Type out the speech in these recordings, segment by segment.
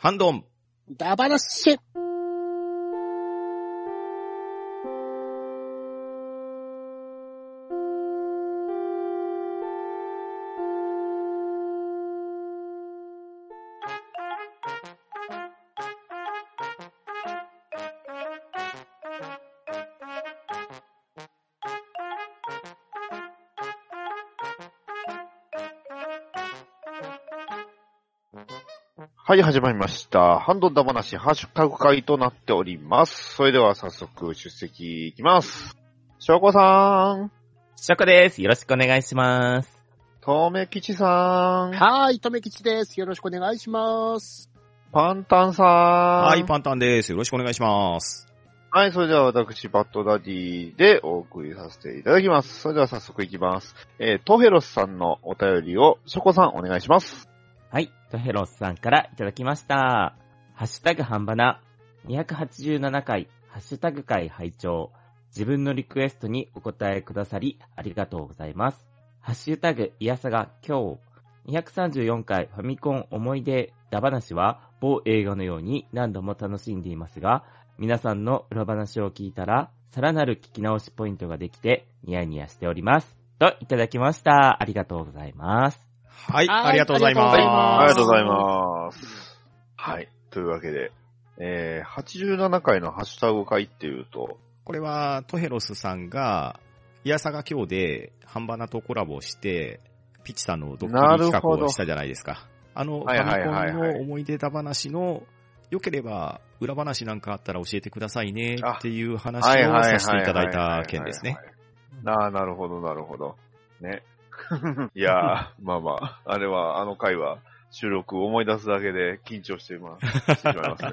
ハンドン。ダバナッシュはい、始まりました。ハンドンダ話、ハッシュタグ会となっております。それでは早速出席いきます。翔子さん、ショコです。よろしくお願いします。とめきちさん、はーい、とめきちです。よろしくお願いします。パンタンさん。は、はいパンタンです。よろしくお願いします。はい、それでは私、バッドダディでお送りさせていただきます。それでは早速いきます。えー、トヘロスさんのお便りを、ショコさんお願いします。はい、トヘロスさんからいただきました。ハッシュタグ半ばな、287回、ハッシュタグ会拝聴自分のリクエストにお答えくださり、ありがとうございます。ハッシュタグ、いやさが今日、234回ファミコン思い出だ話は某映画のように何度も楽しんでいますが、皆さんの裏話を聞いたら、さらなる聞き直しポイントができて、ニヤニヤしております。と、いただきました。ありがとうございます。はい、はいありがとうございます。ありがとうございます。はい、というわけで、えー、87回のハッシュタグ会っていうと、これは、トヘロスさんが、イヤサが今日で、ハンバナとコラボして、ピッチさんのドッキリ企画をしたじゃないですか。あの、フはいはいァミコンの思い出だ話の、良ければ、裏話なんかあったら教えてくださいねっていう話をさせていただいた件ですね。。なあ、なるほど、なるほど。ね。いやー、まあまあ、あれは、あの回は、収録を思い出すだけで緊張しています。してしまいますね。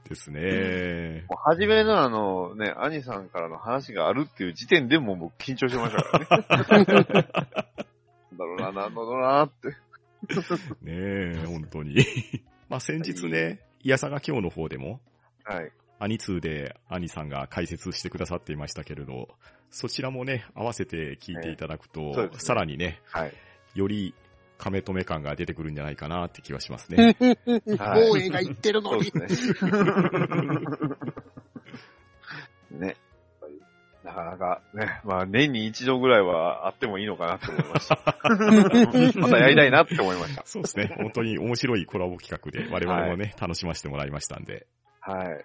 ですね。もう初めのあのね、兄さんからの話があるっていう時点でもう僕緊張してましたからね。なんだろうな、なんだろうなって。ねえ、本当に。まあ先日ね、イヤサが今日の方でも、はい。アニ2でアニさんが解説してくださっていましたけれど、そちらもね、合わせて聞いていただくと、ええそうですねさらにね、はい。より亀止め感が出てくるんじゃないかなって気はしますね。はい某映画言ってるのに。ね。ね。なかなかね、まあ年に一度ぐらいはあってもいいのかなって思いました。またやりたいなって思いました。そうですね。本当に面白いコラボ企画で、我々もね、楽しませてもらいましたんで。はい。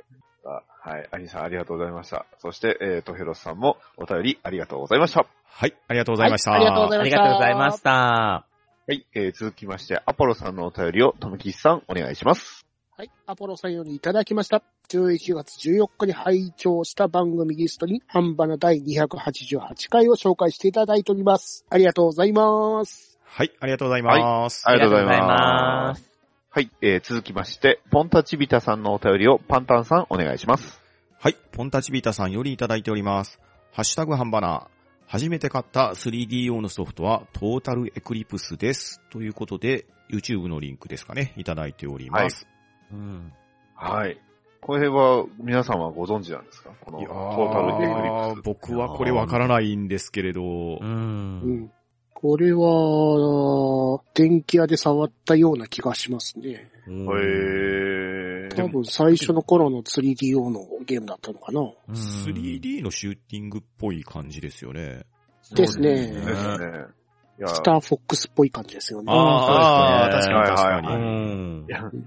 あはい。アニさんありがとうございました。そして、えー、トヘロスさんもお便りありがとうございました。はい、ありがとうございました。はいありがとうございましたありがとうございました。はい。えー、続きまして、アポロさんのお便りを、とめきちさんお願いします。はい、アポロさんよりいただきました。11月14日に拝聴した番組リストに、ハンバナ第288回を紹介していただいております。ありがとうございます。はい、ありがとうございます。ありがとうございありがとうございま。ますはい。えー、続きまして、ポンタチビタさんのお便りを、パンタンさんお願いします。はい、ポンタチビータさんよりいただいております。ハッシュタグハンバナー。初めて買った 3D 用のソフトはトータルエクリプスです。ということで、YouTube のリンクですかね、いただいております。うん。はい。これは、皆さんはご存知なんですか？この、い、トやータルエクリープス。僕はこれわからないんですけれどう、。うんん。これは、電気屋で触ったような気がしますね。うんへー。多分最初の頃の 3D 用のゲームだったのかな。うん 3D のシューティングっぽい感じですよね。ですねスターフォックスっぽい感じですよね。ああ、確かに確かに。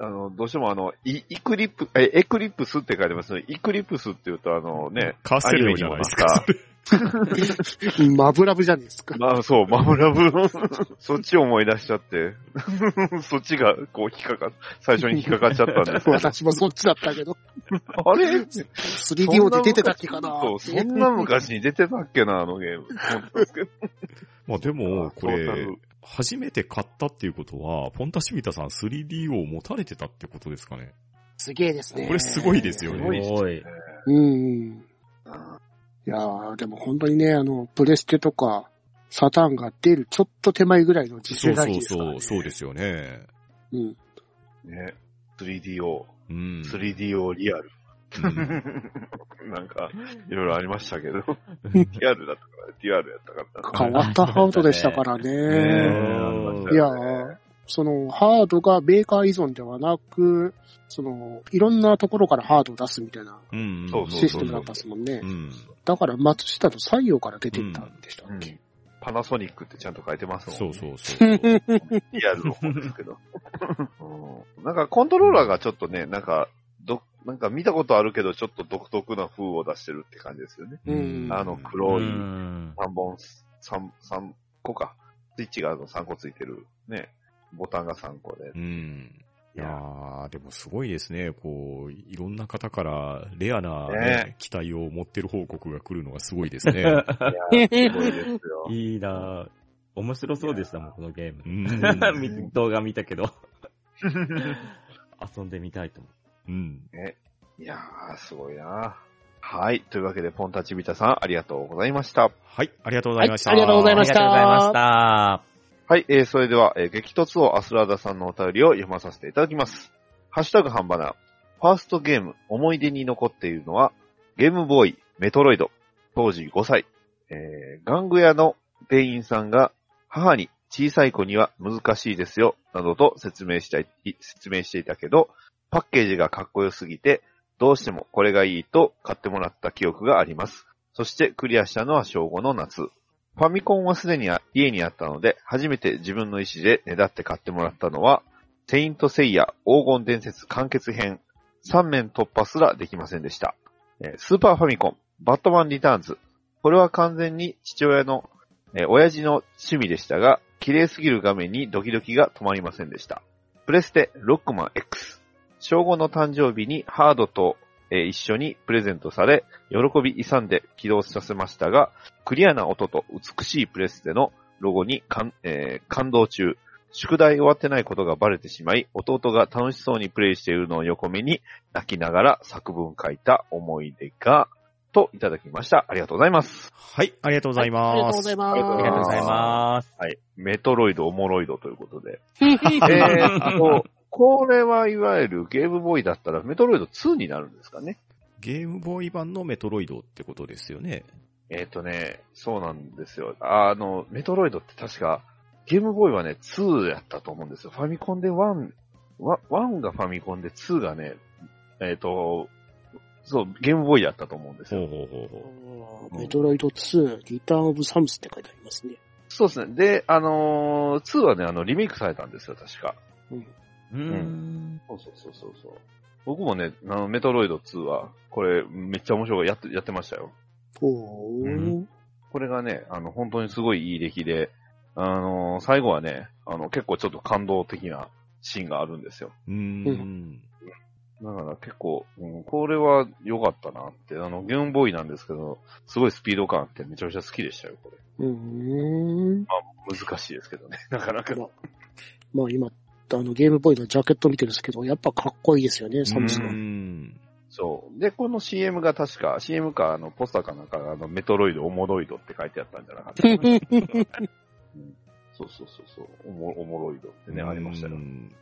あの、どうしてもあの、イイクリップ、え、エクリプスって書いてますね。イクリプスって言うとあのね、カーセルじゃないですか。マブラブじゃないですか。まあそう、マムラブの、そっちを思い出しちゃって、そっちがこう引っかか、最初に引っかかっちゃったんです。私もそっちだったけど。あれ？3D 用で出てたっけかなそう、そんな昔に出てたっけな、あのゲーム。まあでも、これ初めて買ったっていうことは、ポンタシビタさん 3D を持たれてたってことですかね。すげえですね。これすごいですよねすごいっすすごい。うん。いやー、でも本当にね、あの、プレステとか、サターンが出るちょっと手前ぐらいの次世そうそう代ですから、ね。そう、そうですよね。うん。ね、3DO、うん。3DO リアル。うん なんか、いろいろありましたけど、リアルだったから、リアルやったから。変わったハードでしたからねね。えいやー、その、ハードがメーカー依存ではなく、その、いろんなところからハードを出すみたいなうん。そうそうシステムだったんですもんねう。ん。だから松下と西洋から出てったんでしたっけ、パナソニックってちゃんと書いてますもんね。そうそうそう。リアルの方ですけど。うんなんかコントローラーがちょっとね、なんか、ど、なんか見たことあるけど、ちょっと独特な風を出してるって感じですよね。うんあのう黒いん。3本、三三個か。スイッチがあの3個ついてる、ね。ボタンが3個で。うん。いいやー、でもすごいですね。こう、いろんな方からレアな、ねね機体を持ってる報告が来るのがすごいですね。いやーすごいですよ。いいなぁ。面白そうでしたもん、このゲーム。うん。見動画見たけど。遊んでみたいと思うん。いやー、すごいなはい。というわけで、ポンタチビタさん、ありがとうございました。はい、ありがとうございました。はいありがとうございう。ありましたがとうございました。はい、えー、それでは、えー、激突王アスラーダさんのお便りを読まさせていただきます。ハッシュタグハンバナー。ファーストゲーム、思い出に残っているのは、ゲームボーイ、メトロイド、当時5歳。えー、玩具屋の店員さんが、母に小さい子には難しいですよ、などと説明したい、説明していたけど、パッケージがかっこよすぎて、どうしてもこれがいいと買ってもらった記憶があります。そしてクリアしたのは小5の夏。ファミコンはすでに家にあったので、初めて自分の意思でねだって買ってもらったのは、聖闘士星矢黄金伝説完結編3面突破すらできませんでした。スーパーファミコン、バットマンリターンズ。これは完全に父親の、え親父の趣味でしたが、綺麗すぎる画面にドキドキが止まりませんでした。プレステロックマン X。小5の誕生日にハードと、えー一緒にプレゼントされ、喜び勇んで起動させましたが、クリアな音と美しいプレステのロゴに感,、えー感動中、宿題終わってないことがバレてしまい、弟が楽しそうにプレイしているのを横目に泣きながら作文書いた思い出が、といただきました。ありがとうございます。はい、ありがとうございます。ありがとうございます。ありがとうございますありがとうございます。はい。メトロイド、オモロイドということで。す。えーっと、これはいわゆるゲームボーイだったらメトロイド2になるんですかね。ゲームボーイ版のメトロイドってことですよね。えーっとね、そうなんですよ。あの、メトロイドって確か、ゲームボーイはね、2やったと思うんですよ。ファミコンで1、わ1がファミコンで2がね、えーっと、そう、ゲームボーイやったと思うんですよ。ほうほうほうほう。メトロイド2、リターンオブサムスって書いてありますね。そうですね。で、あのー、2はね、あの、リメイクされたんですよ、確か。うん。うーん。そうそうそうそうそう。僕もね、あの、メトロイド2は、これ、めっちゃ面白い。やって、やってましたよ。おー。これがね、あの、本当にすごいいい出来で、あのー最後はね、あの、結構ちょっと感動的なシーンがあるんですよ。うーん。だから結構、うん、これは良かったなって、あの、ゲームボーイなんですけど、すごいスピード感あってめちゃめちゃ好きでしたよ、これ。うーん。難しいですけどね、なかなか。まあ、まあ今、あの、ゲームボーイのジャケット見てるんですけど、やっぱかっこいいですよね、サムスうーが。ん。そう。で、この CM が確か、CM か、あの、ポスターかなんかが、あの、メトロイド、オモロイドって書いてあったんじゃなかったかなそうそうそうそう。おも、おもろいドってね、ありましたよ。いうん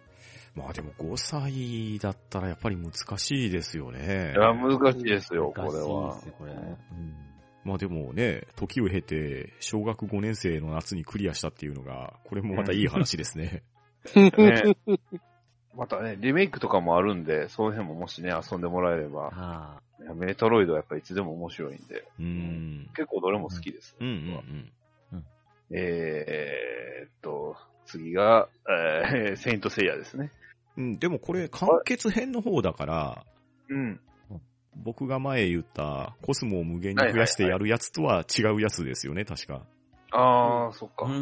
まあでも5歳だったらやっぱり難しいですよね。や、難しいですよ、こ難しいれはで。すね、これ。うんまあでもね、時を経て、小学5年生の夏にクリアしたっていうのが、これもまたいい話ですね。ね。またね、リメイクとかもあるんで、その辺ももしね、遊んでもらえれば、はいやメトロイドはやっぱいつでも面白いんで、うーん。結構どれも好きです。うんうんうん。えーっと、次が、えー、セイントセイヤですね。うん、でもこれ完結編の方だから、うん。僕が前言ったコスモを無限に増やしてやるやつとは違うやつですよね、確か。あー、そっか。うー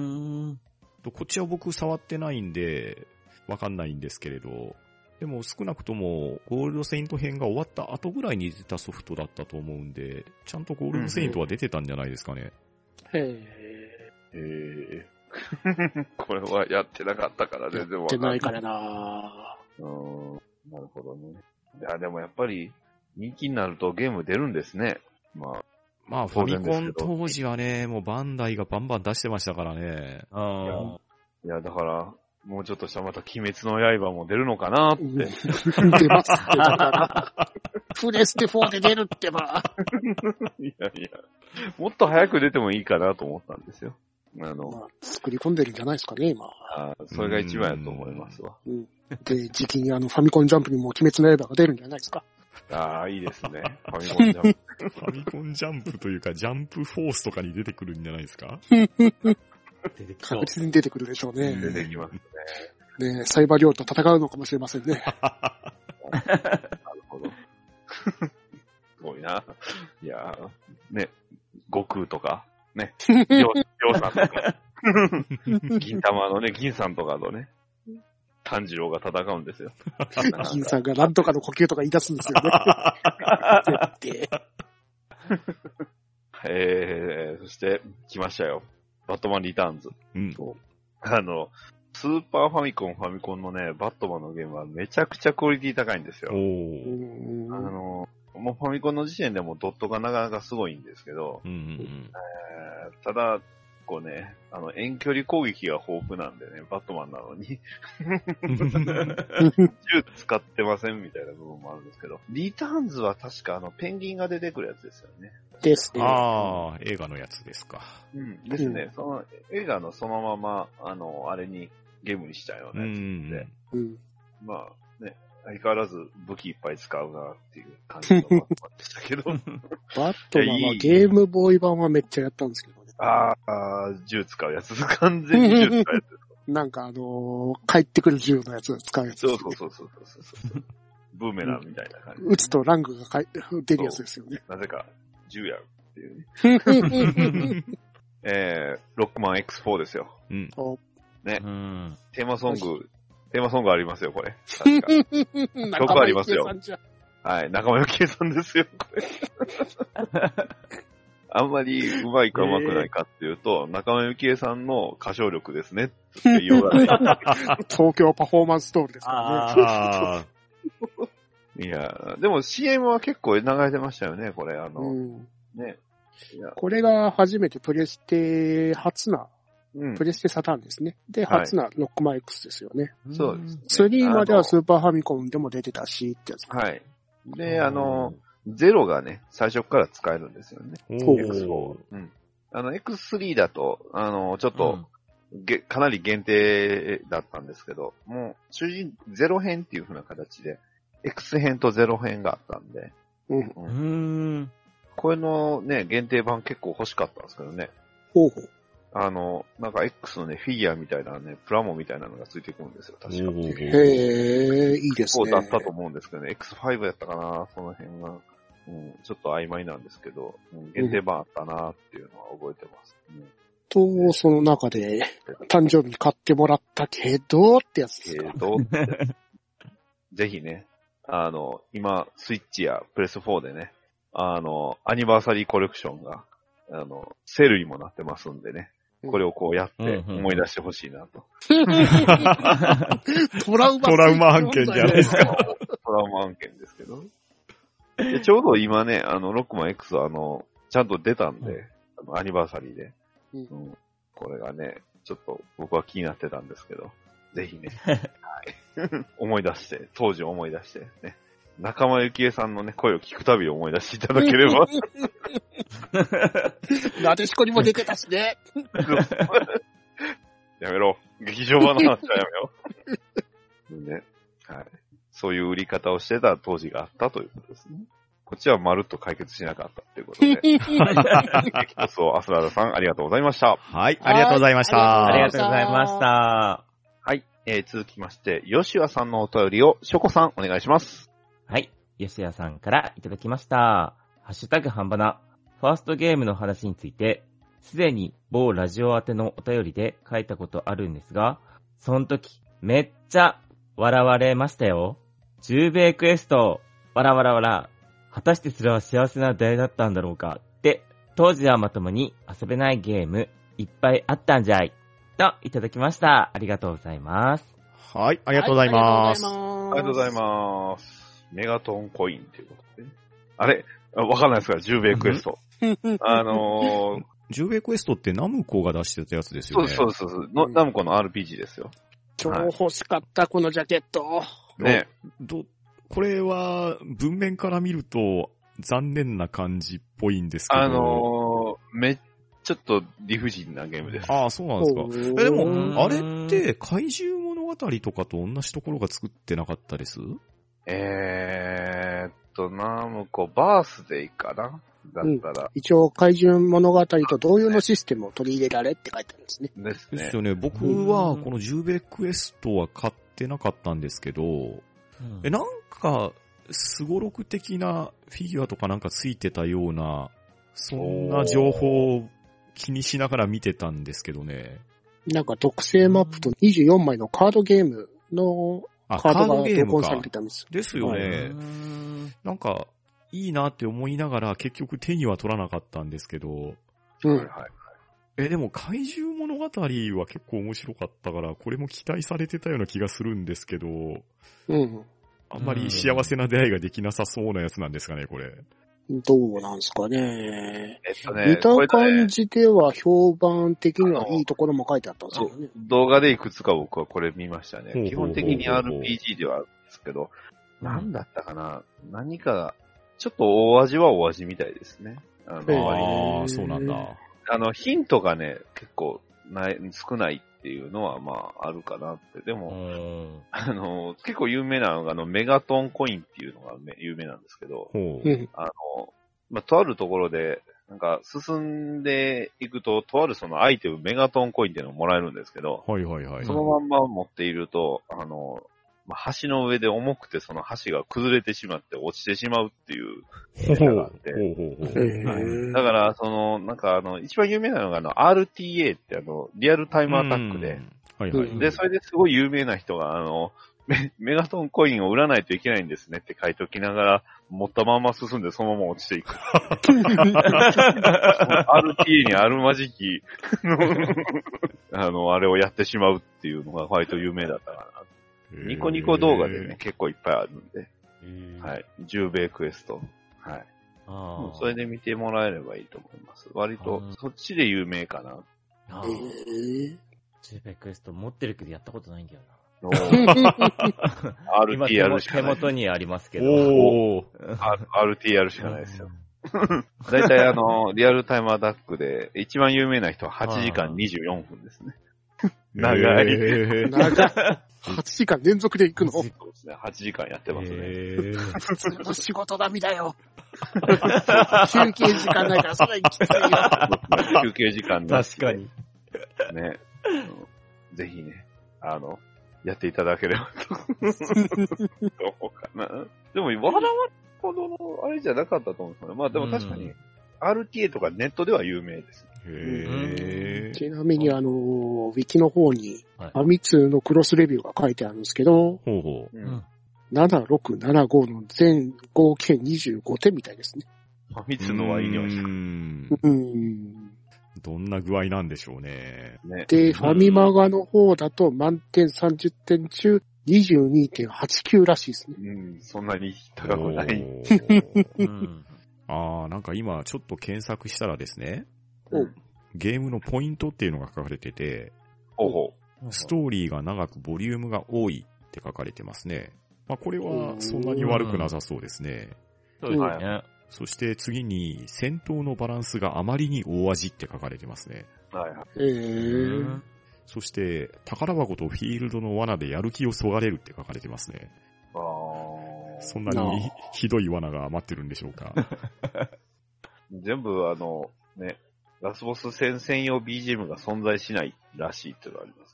ん。とこっちは僕触ってないんで、わかんないんですけれど、でも少なくともゴールドセイント編が終わった後ぐらいに出たソフトだったと思うんで、ちゃんとゴールドセイントは出てたんじゃないですかね。へえー、これはやってなかったからえ。や全然わってかんないい。なからなうーん、なるほどね。いや、でもやっぱり、人気になるとゲーム出るんですね。まあ、まあファミコン当時はね、もうバンダイがバンバン出してましたからね。あいや、だから、もうちょっとしたらまた鬼滅の刃も出るのかなって。うん出ますって、だから。プレステ4で出るってば。いやいや、もっと早く出てもいいかなと思ったんですよ。あの、まあ、作り込んでるんじゃないですかね、今。あそれが一番やと思いますわ。うん。で、時期にあの、ファミコンジャンプにも鬼滅の刃が出るんじゃないですか。ああ、いいですね。ファミコンジャンプ。ファミコンジャンプというか、ジャンプフォースとかに出てくるんじゃないですか？出てきそう確。実に出てくるでしょうね。出てきますね。ねサイバーリョウと戦うのかもしれませんね。なるほど。すごいな。いやーね、悟空とか、ね、りょうりょうさんとか、銀玉のね、銀さんとかとね、炭治郎が戦うんですよ。銀さんがなんとかの呼吸とか言い出すんですよね。絶対えー、そして、来ましたよ。バットマンリターンズ。うん。あの、スーパーファミコン、ファミコンのね、バットマンのゲームはめちゃくちゃクオリティ高いんですよ。あんの、もうファミコンの時点でもドットがなかなかすごいんですけど、うんうんえーただ、こうね、あの、遠距離攻撃が豊富なんでね、バットマンなのに、うん。銃使ってませんみたいな部分もあるんですけど、リターンズは確かあの、ペンギンが出てくるやつですよね。ですね。ああ、映画のやつですか。うん。ですね。その、映画のそのまま、あの、あれに、ゲームにしたよううなやつんで、うん。まあね、相変わらず武器いっぱい使うなっていう感じのバットマンでしたけど、バットマンはゲームボーイ版はめっちゃやったんですけどね。あーあー、銃使うやつ、完全に銃使うやつ。なんかあのー帰ってくる銃のやつ使うやつそうそうそうそうそうそう。ブーメランみたいな感じ。撃つとラングがかい出るやつですよね。なぜか、銃やるっていうね。えー、ロックマン X4 ですよ。うん。うん。テーマソング、テーマソングありますよ、これ。曲ありますよはい、仲間由紀恵さんですよ、これ。あんまりうまいかうまくないかっていうと、仲間由紀恵さんの歌唱力ですね、って言いようがない。東京パフォーマンスストーリーですからね。ああ、いや、でも CM は結構流れてましたよね、これ。あの、うんね。これが初めてプレステ初な、うんプ。レステサターンですね。で、はい初なロックマン X ですよね。そうです。3まではスーパーファミコンでも出てたし、ってやつ。はい。で、あの、ゼロがね、最初から使えるんですよね。おそうー。あの、X3 だと、あの、ちょっと、げかなり限定だったんですけど、もう、主人、ゼロ編っていう風な形で、X 編とゼロ編があったんで、うん。うん。うん。これのね、限定版結構欲しかったんですけどね。ほうほう。あの、なんか X のね、フィギュアみたいなね、プラモみたいなのがついてくるんですよ、確か。へえ、いいですね。そうだったと思うんですけどね、X5 やったかな、その辺が。うん、ちょっと曖昧なんですけど、うん、限定版あったなっていうのは覚えてます。うんと、その中で、誕生日に買ってもらったけど、ってやつですか？けど、ぜひね、あの、今、スイッチやプレス4でね、あの、アニバーサリーコレクションが、あの、セールにもなってますんでね、これをこうやって思い出してほしいなと。トラウマ。トラウマ案件じゃないですか。トラウマ案件ですけど。でちょうど今ね、あの、ロックマン X はあの、ちゃんと出たんで、あのアニバーサリーで、うんうんこれがね、ちょっと僕は気になってたんですけど、ぜひね、はい、思い出して、当時を思い出して、ね、仲間由紀恵さんのね、声を聞くたび思い出していただければ、なでしこにも出てたしね。やめろ。劇場版の話はやめよう。ね。はい。そういう売り方をしてた当時があったということですね。こっちはまるっと解決しなかったということで。激突をアスラーダさん、ありがとうございました。はい、ありがとうございました。ありがとうございました。はい。えー、続きまして、吉谷さんのお便りを、ショコさん、お願いします。はい。吉谷さんからいただきました。ハッシュタグ半ばな。ファーストゲームの話について、すでに某ラジオ宛てのお便りで書いたことあるんですが、その時、めっちゃ笑われましたよ。10米クエスト、わらわらわら。果たしてそれは幸せな出会いだったんだろうか。って、当時はまともに遊べないゲーム、いっぱいあったんじゃい。と、いただきました。ありがとうございます。はい、ありがとうございます。ありがとうございます。メガトンコインということでね。あれ？あわかんないですから、10米クエスト。あのー、ジューベクエストってナムコが出してたやつですよね。そうそうそうそうの、ナムコの RPG ですよ。超欲しかった、このジャケット。ね。ど、これは文面から見ると残念な感じっぽいんですけど。あのー、めっちょっと理不尽なゲームです。ああ、そうなんですか。おえ、ーでうも、あれんって、怪獣物語とかと同じところが作ってなかったです？えーっと、ナムコバースデイかな？だったら、一応、怪獣物語と同様のシステムを取り入れられって書いてあるんですね。ですねです。よね。僕は、このジューベクエストは買ってなかったんですけど、え、なんか、すごろく的なフィギュアとかなんかついてたような、そんな情報を気にしながら見てたんですけどね。なんか特製マップと24枚のカードゲームのあ、カードがカードゲームか同梱されて。たんです。ですよね。なんか、いいなって思いながら結局手には取らなかったんですけど、うん。はいはいえ、でも怪獣物語は結構面白かったから、これも期待されてたような気がするんですけど、うん。あんまり幸せな出会いができなさそうなやつなんですかね、これ。どうなんですかね。えっとね、見た感ね、じでは評判的にはいいところも書いてあったんですけどね。動画でいくつか僕はこれ見ましたねほうほうほう。ほう基本的に RPG ではあるんですけど、なんだったかな何かが、ちょっと大味は大味みたいですね。ああ、そうなんだ。あの、ヒントがね、結構ない、少ないっていうのはまああるかなって。でうも、ん。あの、結構有名なのがあの、メガトンコインっていうのがめ有名なんですけど。あの、まあ、とあるところで、なんか、進んでいくと、とあるそのアイテム、メガトンコインっていうのをもらえるんですけど、はいはいはい。そのまんま持っていると、あの、まあ、橋の上で重くてその橋が崩れてしまって落ちてしまうっていうネタがあって、だから、その、なんかあの、一番有名なのがあの、RTA ってあの、リアルタイムアタックでうん、。はいはい。うんで、それですごい有名な人が、あの、メメガトンコインを売らないといけないんですねって書いておきながら、持ったまま進んでそのまま落ちていく。RTA にあるまじきの、あの、あれをやってしまうっていうのが割と有名だったかな。ニコニコ動画でね、結構いっぱいあるんで、はい。10米クエスト。はい。ああ。それで見てもらえればいいと思います。割とうん、そっちで有名かな。ああへ。ージュベクエスト持ってるけどやったことないんだよな。の 今 RT 手も手やるしかない。元にありますけど。おー。R- RT やるしかないですよ。だいたいあの、リアルタイムアタックで、一番有名な人は8時間24分ですね。長い。長い。8時間連続で行くの？そうですね。8時間やってますね。へー普通の仕事並みだよ。休憩時間ないから、それはきついよ。休憩時間なし確かに。ね。うんぜひね、あの、やっていただければと。どうかな。でも、わらわほどのあれじゃなかったと思うんですよね。まあでも確かに、うん RTA とかネットでは有名です。へーちなみに、あの、ウィキの方に、はいファミ通のクロスレビューが書いてあるんですけど、ほうほう。う。うんん。7675の全合計25点みたいですね。ファミ通のはいいにはしうーんうん。どんな具合なんでしょうね。ね。で、ファミマガの方だと満点30点中22.89らしいですね。うん、そんなに高くない。おーうん。ああ、なんか今ちょっと検索したらですね、おゲームのポイントっていうのが書かれてて、ほうほストーリーが長くボリュームが多いって書かれてますね。まあこれはそんなに悪くなさそうですね。そうですね。そして次に戦闘のバランスがあまりに大味って書かれてますね。う。はいはい。えー、そして宝箱とフィールドの罠でやる気をそがれるって書かれてますね。あーそんなにひどい罠が待ってるんでしょうか。全部あの、ね、ラスボス戦専用 BGM が存在しないらしいっていうのがありま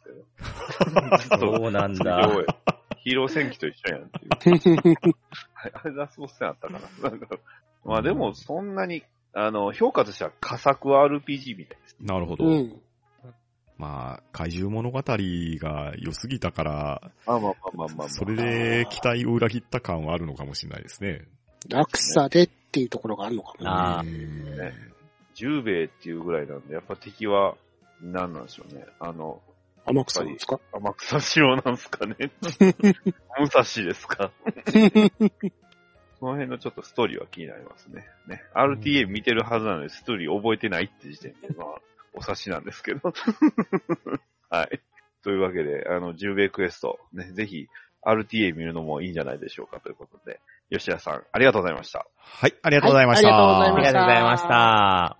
すけど。そうなんすだ。ごい。ヒーロー戦記と一緒やんっていう。は いあれラスボス戦あったかな。なんかまあでもそんなに、あの、評価としては佳作 RPG みたいです。なるほど。うん。まあ、怪獣物語が良すぎたから、まあまあまあまあまあ、まあ。それで期待を裏切った感はあるのかもしれないですね。落差でっていうところがあるのかもね。あーうんね10兵衛っていうぐらいなんで、やっぱ敵は、何なんでしょうね。あの、天草ですか？天草城なんすかね。武蔵ですか。その辺のちょっとストーリーは気になりますね。ね。RTA 見てるはずなので、ストーリー覚えてないって時点で、まあ、お察しなんですけど。はい。というわけで、あの、10米クエスト、ね、ぜひ、RTA 見るのもいいんじゃないでしょうかということで、吉田さん、ありがとうございました。はい、ありがとうございました。はいありがとうございましたありがとうございました。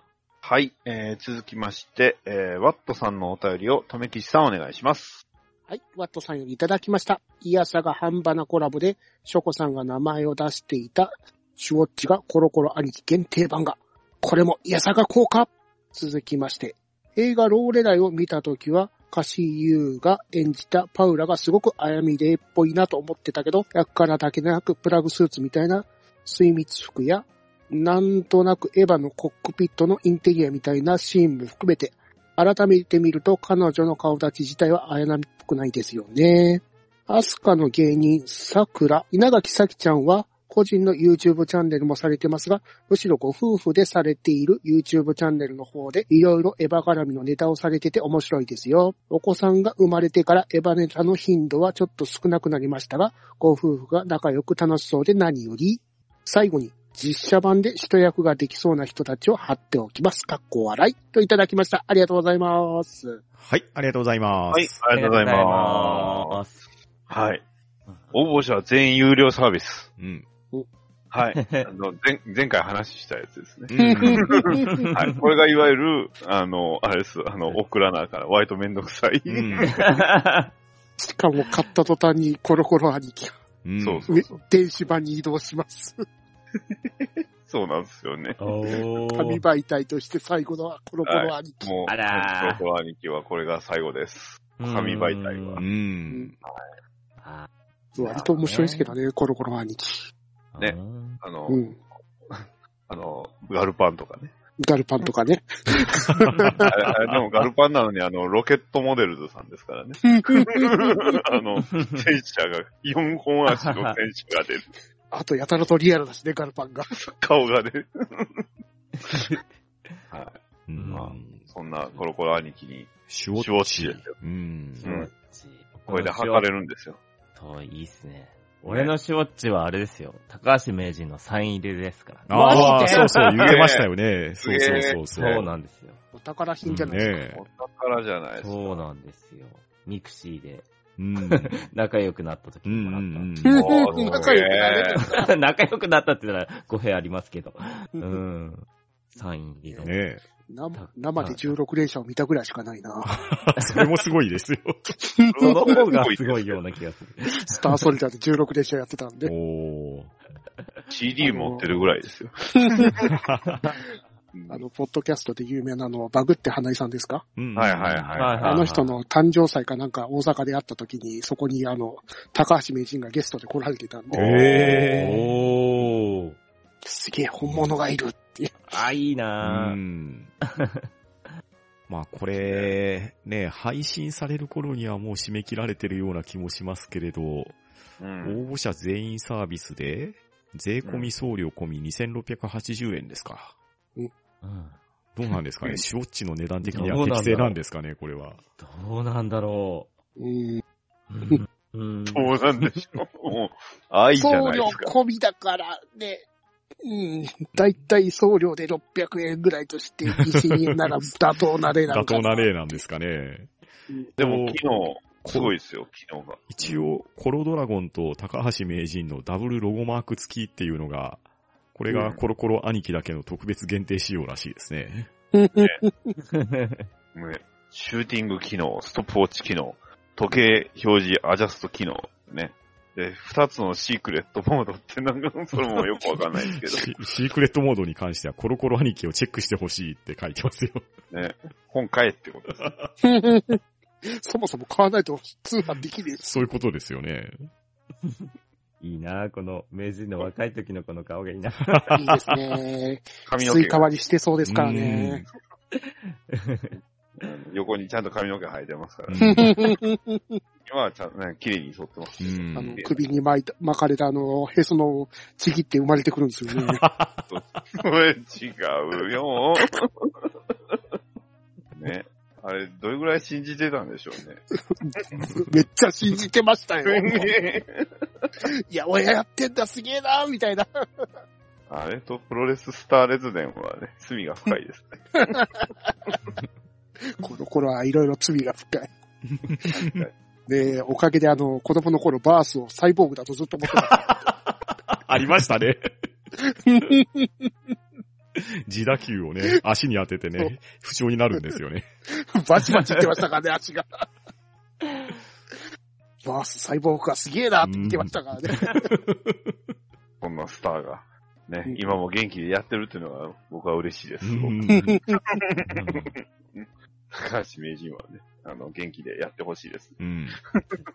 はい、えー、続きまして、えー、ワットさんのお便りを、とめきちさんお願いします。はい、ワットさんよりいただきました。イヤサが半端なコラボで、ショコさんが名前を出していた、シュウォッチがコロコロ兄貴限定版が。これもイヤサが効果続きまして、映画ローレライを見たときは、カシーユーが演じたパウラがすごくあやみ霊っぽいなと思ってたけど、役からだけでなくプラグスーツみたいな水密服や、なんとなくエヴァのコックピットのインテリアみたいなシーンも含めて、改めて見ると彼女の顔立ち自体は綾波っぽくないですよね。アスカの芸人、桜、稲垣咲ちゃんは個人の YouTube チャンネルもされてますが、むしろご夫婦でされている YouTube チャンネルの方でいろいろエヴァ絡みのネタをされてて面白いですよ。お子さんが生まれてからエヴァネタの頻度はちょっと少なくなりましたが、ご夫婦が仲良く楽しそうで何より。最後に、実写版で一役ができそうな人たちを貼っておきます。かっこ笑い。といただきました。ありがとうございます。はい、ありがとうございます。はい、ありがとうございます。す。はい。応募者は全員有料サービス。うん。はい。あの、前、前回話したやつですね。うん。はい。これがいわゆる、あの、あれです。あの、オクラナーから割とめんどくさい。うん。しかも買った途端にコロコロ兄貴がうんそうそうそう。電子版に移動します。そうなんですよね。お紙ー。媒体として最後のコロコロ兄貴。もう、あらーコロコロ兄貴はこれが最後です。紙媒体はう。ん。あ割と面白いですけどね、コロコロ兄貴。ねうんあの、うん。あの、ガルパンとかね。ガルパンとかね。でもガルパンなのにあの、ロケットモデルズさんですからね。あの、戦車が、4本足の戦車が出る。あと、やたらとリアルだしね、ガルパンが。顔が出る。はい。うんまあそんなコロコロ兄貴に、シュウォッチ。シュウォッチですようん。うんこれで測れるんですよ。と、いいっすね。俺のシュウォッチはあれですよ。高橋名人のサイン入れですから。ああ、そうそう、言ってましたよね。そうそうそうそう。そうなんですよ。お宝品じゃないですか。ねえお宝じゃないですか。そうなんですよ。ミクシーでうん。仲良くなった時うんにもらった。うんうん。おー仲良くなれす 仲良くなったって言ったら語弊ありますけど。うん。サイン入りの。ね生生で16連射を見たぐらいしかないな。え。それもすごいですよ。その方がすごいような気がする。スターソルジャーで16連射やってたんで。おー。CD 持ってるぐらいですよ。あの、ポッドキャストで有名なのはバグって花井さんですか？うんはいはいはいあの人の誕生祭かなんか大阪で会った時に、そこにあの、高橋名人がゲストで来られてたんで、へおー。すげえ本物がいるっていう。あ、いいうなぁ。ん。まあこれ、ね、配信される頃にはもう締め切られてるような気もしますけれど、うん。応募者全員サービスで、税込み送料込み2680円ですか。うん。どうなんですかね、シュウォッチの値段的には適正なんですかね、これは。どうなんだろう。ん。う。うん。うん。そうなん。でしょう。もう、愛じゃ送料ないですか。込みだからね、うん、だいたい送料で600円ぐらいとして、2000円なら妥当な例な妥のか当な例なん。ですかね。でも、機能、すごいですよ、機能が。一応、コロドラゴンと高橋名人のダブルロゴマーク付きっていうのが、これがコロコロ兄貴だけの特別限定仕様らしいですね。ね、シューティング機能、ストップウォッチ機能、時計表示アジャスト機能、ね。で、二つのシークレットモードってなんか、それもよくわかんないですけシシークレットモードに関してはコロコロ兄貴をチェックしてほしいって書いてますよ。ど、ね。本買えってことです。そもそも買わないと通販できねえ。そういうことですよね。いいなぁ、この名人の若い時のこの顔がいいな。いいですね。髪の毛がスイカ割りしてそうですからね。うん横にちゃんと髪の毛生えてますから、うん今はちゃんとね、綺麗に剃ってます。うんあの、首に巻いた、巻かれたあの、へそのちぎって生まれてくるんですよね。それ違うよ。ね。あれ、どれぐらい信じてたんでしょうね。めっちゃ信じてましたよ。いや、親やってんだ、すげえな、みたいな。あれとプロレススターレズデンはね、罪が深いですね。この頃はいろいろ罪が深い。で、おかげであの、子供の頃バースをサイボーグだとずっと思ってました。ありましたね。自打球をね、足に当ててね、不調になるんですよね。バチバチ言ってましたからね、足が。バースサイボーグがすげえなって言ってましたからね。こんなスターが、ねうん、今も元気でやってるっていうのは僕は嬉しいです。うすごくん高橋名人はね、あの、元気でやってほしいです。うん。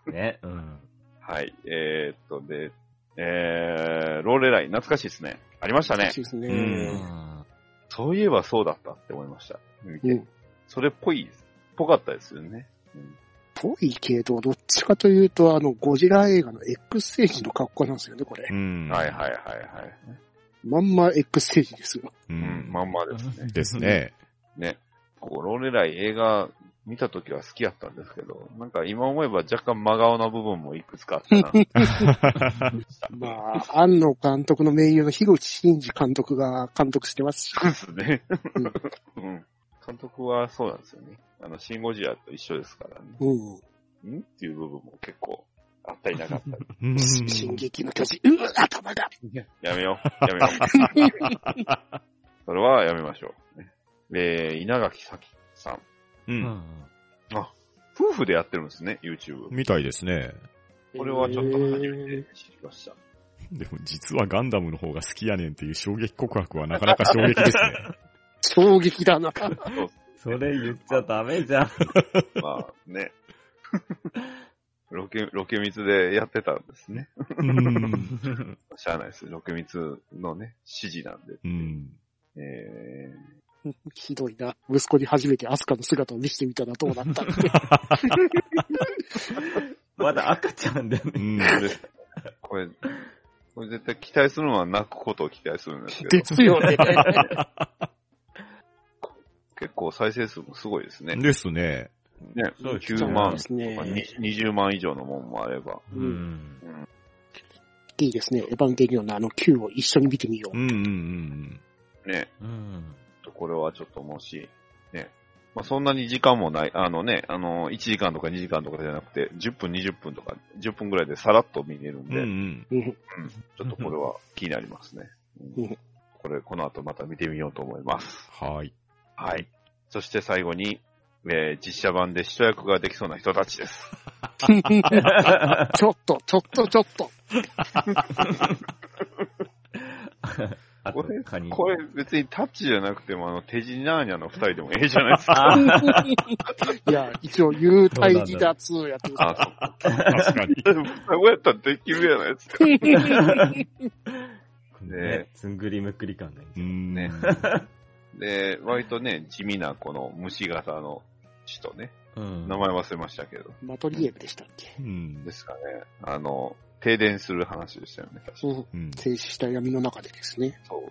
ね。うん。はい。えー、っと、で、えー、ローレライン、懐かしいですね。ありましたね欲し。いですうね。んそういえばそうだったって思いました。うん。それっぽい、ぽかったですよね。うんぽいけど、どっちかというと、あの、ゴジラ映画の X ステージの格好なんですよね、これう。ん。はいはいはいはい。まんま X ステージですよ。ううん、ん。まんまですね。ですね。ね。こうローレライ映画見た時は好きやったんですけど、なんか今思えば若干真顔な部分もいくつかあったな。まあ、庵野監督の名誉の樋口真嗣監督が監督してますし。ですね。うん うん。監督はそうなんですよね。あの、シンゴジラと一緒ですからね。うん。ん？っていう部分も結構あったりなかったり。うん進撃の巨人、うわ、頭が。やめよう。やめよう。それはやめましょう。ね、えー、稲垣咲さん。う。うんん。夫婦でやってるんですね、YouTube。みたいですね。これはちょっと初めて知りました。でも実はガンダムの方が好きやねんっていう衝撃告白はなかなか衝撃ですね。衝撃だな。それ言っちゃダメじゃん。まあね。ロケ、ロケ密でやってたんですね。うん。しゃあないです。ロケ密のね、指示なんで。うん。えひどいな。息子に初めてアスカの姿を見せてみたらどうなったって。まだ赤ちゃんだよね。うん。ー、でこれ、これ絶対期待するのは泣くことを期待するんですけでど、すよね。結構再生数もすごいですね。ですね。ね、そうです9万とかに20万以上のもんもあれば。う。うんいいですね。エヴァンゲリオンのあの Q を一緒に見てみよう。うんうんうんね、うん。これはちょっともし、ね、まあ、そんなに時間もない、あのね、あの、1時間とか2時間とかじゃなくて、10分、20分とか、10分ぐらいでさらっと見れるんうん。で、うんうん。ちょっとこれは気になりますね。うんうんこれ、この後また見てみようと思います。うん。はい。はい。そして最後に、えー実写版で一役ができそうな人たちです。ちょっと、ちょっと、ちょっと。あと、カニ。これ別にタッチじゃなくても、あの、テジナーニャの二人でもええじゃないですか。あ いや、一応、幽体離脱やってる。あ、そっか。確かに。そうやったらできるやないですか。ね、つんぐりむっくり感がいい。うん。ねで、割とね、地味なこの虫型の人ね、うん。名前忘れましたけど、マトリエムでしたっけ？うんで。すかね、あの、停電する話でしたよね、確かうん。うん。静止した闇の中でですね。そう。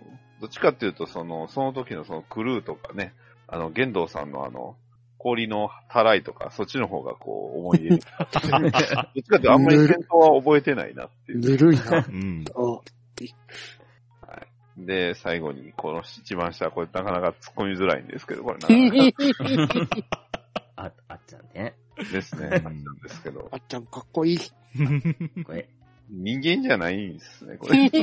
どっちかっていうと、その、その時のそのクルーとかね、あの、玄道さんのあの、氷のたらいとか、そっちの方がこう、思い出に。どっちかっていうと、あんまり戦闘は覚えてないなっていう。ぬるいな。うん。あで、最後に、この一番下、これなかなか突っ込みづらいんですけど、これなかなか あ、あっちゃんね。ですね、なんですけどあ、っちゃんかっこいい。これ。人間じゃないんですね、これ。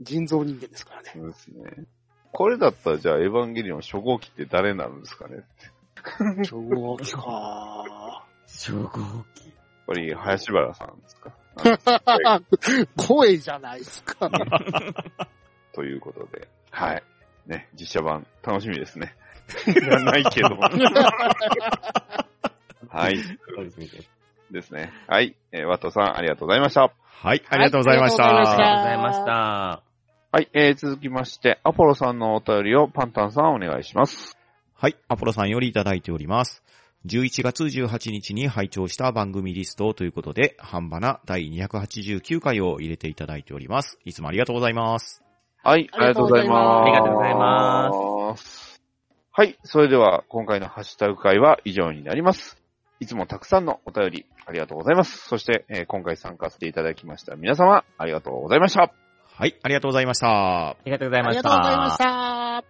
人造人間ですからね。そうですね。これだったら、じゃあ、エヴァンゲリオン初号機って誰になるんですかね超合気か。初号機。やっぱり、林原さんですか？声じゃないですか。ということで、はい。ね、実写版、楽しみですね。いらないけど。はい。ですね。ですね。はい。えー、ワットさん、ありがとうございました。はい、ありがとうございました。ありがとうございました。はい。えー、続きまして、アポロさんのお便りをパンタンさんお願いします。はい、アポロさんよりいただいております。11月18日に拝聴した番組リストということで、半ばな第289回を入れていただいております。いつもありがとうございます。はい。ありがとうございます。ありがとうございますはい。それでは、今回のハッシュタグ会は以上になります。いつもたくさんのお便りありがとうございます。そして、えー今回参加していただきました皆様、ありがとうございました。はい、ありがとうございました。ありがとうございありました。がとうございました。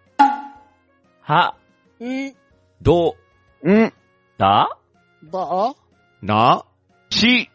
は、んど、ん、だばな、し、